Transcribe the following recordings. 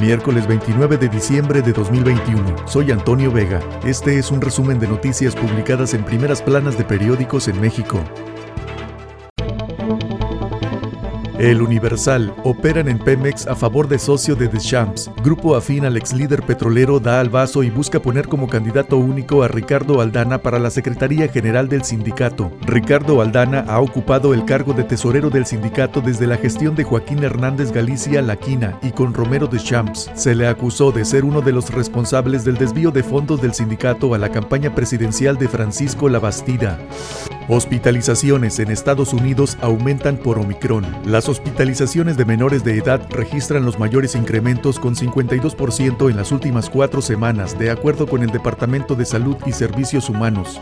Miércoles 29 de diciembre de 2021. Soy Antonio Vega. Este es un resumen de noticias publicadas en primeras planas de periódicos en México. El Universal operan en Pemex a favor de socio de Deschamps. Grupo afín al ex líder petrolero da al vaso y busca poner como candidato único a Ricardo Aldana para la Secretaría General del sindicato. Ricardo Aldana ha ocupado el cargo de tesorero del sindicato desde la gestión de Joaquín Hernández Galicia Laquina y con Romero Deschamps. Se le acusó de ser uno de los responsables del desvío de fondos del sindicato a la campaña presidencial de Francisco Labastida. Hospitalizaciones en Estados Unidos aumentan por Omicron. Las hospitalizaciones de menores de edad registran los mayores incrementos con 52% en las últimas cuatro semanas, de acuerdo con el Departamento de Salud y Servicios Humanos.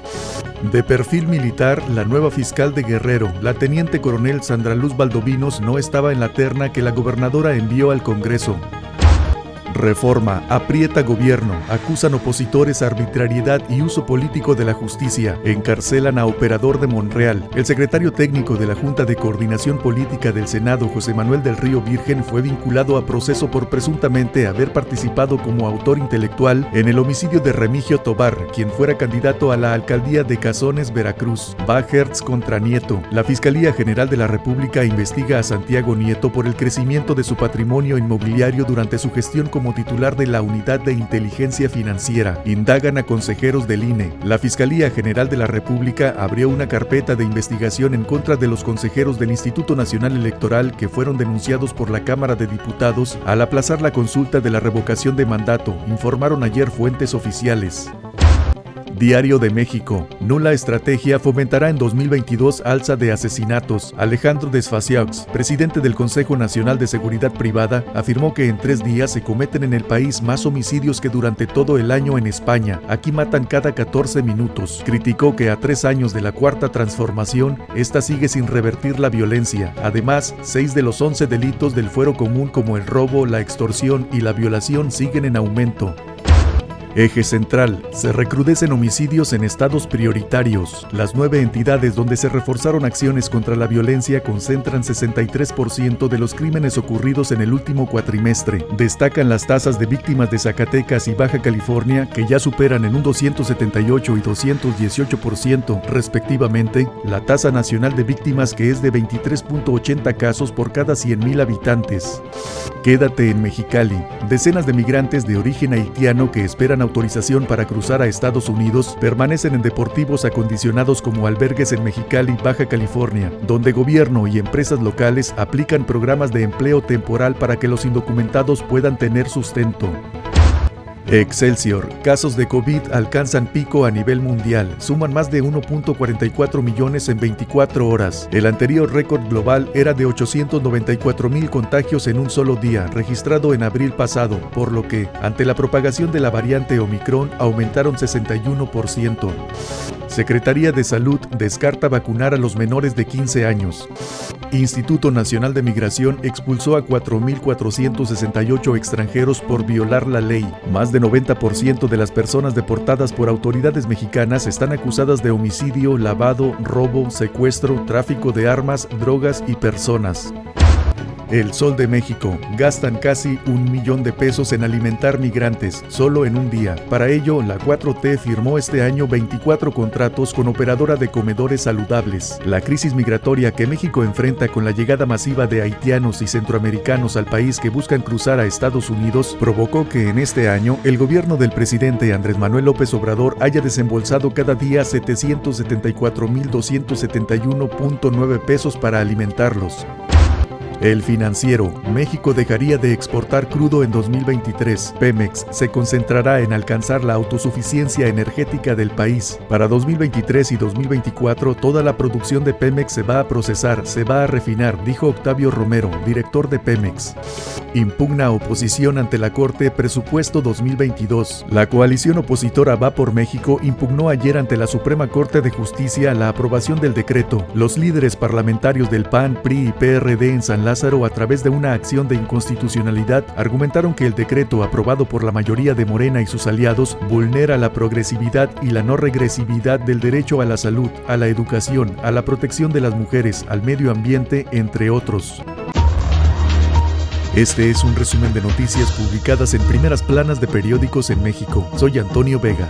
De perfil militar, la nueva fiscal de Guerrero, la teniente coronel Sandra Luz Valdovinos, no estaba en la terna que la gobernadora envió al Congreso. Reforma, aprieta gobierno, acusan opositores arbitrariedad y uso político de la justicia, encarcelan a operador de Monreal. El secretario técnico de la Junta de Coordinación Política del Senado, José Manuel del Río Virgen, fue vinculado a proceso por presuntamente haber participado como autor intelectual en el homicidio de Remigio Tobar, quien fuera candidato a la alcaldía de Cazones, Veracruz. Bajertz contra Nieto. La Fiscalía General de la República investiga a Santiago Nieto por el crecimiento de su patrimonio inmobiliario durante su gestión como titular de la Unidad de Inteligencia Financiera. Indagan a consejeros del INE. La Fiscalía General de la República abrió una carpeta de investigación en contra de los consejeros del Instituto Nacional Electoral que fueron denunciados por la Cámara de Diputados al aplazar la consulta de la revocación de mandato, informaron ayer fuentes oficiales. Diario de México. Nula estrategia fomentará en 2022 alza de asesinatos. Alejandro Desfaciaux, presidente del Consejo Nacional de Seguridad Privada, afirmó que en tres días se cometen en el país más homicidios que durante todo el año en España. Aquí matan cada 14 minutos. Criticó que a tres años de la cuarta transformación, esta sigue sin revertir la violencia. Además, seis de los 11 delitos del fuero común como el robo, la extorsión y la violación siguen en aumento. Eje central. Se recrudecen homicidios en estados prioritarios. Las nueve entidades donde se reforzaron acciones contra la violencia concentran 63% de los crímenes ocurridos en el último cuatrimestre. Destacan las tasas de víctimas de Zacatecas y Baja California, que ya superan en un 278 y 218% respectivamente, la tasa nacional de víctimas que es de 23.80 casos por cada 100.000 habitantes. Quédate en Mexicali. Decenas de migrantes de origen haitiano que esperan autorización para cruzar a Estados Unidos permanecen en deportivos acondicionados como albergues en Mexicali, Baja California, donde gobierno y empresas locales aplican programas de empleo temporal para que los indocumentados puedan tener sustento. Excelsior. Casos de COVID alcanzan pico a nivel mundial. Suman más de 1.44 millones en 24 horas. El anterior récord global era de 894 mil contagios en un solo día, registrado en abril pasado, por lo que, ante la propagación de la variante Omicron, aumentaron 61%. Secretaría de Salud descarta vacunar a los menores de 15 años. Instituto Nacional de Migración expulsó a 4.468 extranjeros por violar la ley. Más de 90% de las personas deportadas por autoridades mexicanas están acusadas de homicidio, lavado, robo, secuestro, tráfico de armas, drogas y personas. El Sol de México. Gastan casi un millón de pesos en alimentar migrantes, solo en un día. Para ello, la 4T firmó este año 24 contratos con operadora de comedores saludables. La crisis migratoria que México enfrenta con la llegada masiva de haitianos y centroamericanos al país que buscan cruzar a Estados Unidos provocó que en este año el gobierno del presidente Andrés Manuel López Obrador haya desembolsado cada día 774.271.9 pesos para alimentarlos. El financiero, México dejaría de exportar crudo en 2023. Pemex se concentrará en alcanzar la autosuficiencia energética del país. Para 2023 y 2024, toda la producción de Pemex se va a procesar, se va a refinar, dijo Octavio Romero, director de Pemex. Impugna oposición ante la Corte Presupuesto 2022. La coalición opositora Va por México impugnó ayer ante la Suprema Corte de Justicia la aprobación del decreto. Los líderes parlamentarios del PAN, PRI y PRD en Lázaro, a través de una acción de inconstitucionalidad, argumentaron que el decreto aprobado por la mayoría de Morena y sus aliados vulnera la progresividad y la no regresividad del derecho a la salud, a la educación, a la protección de las mujeres, al medio ambiente, entre otros. Este es un resumen de noticias publicadas en primeras planas de periódicos en México. Soy Antonio Vega.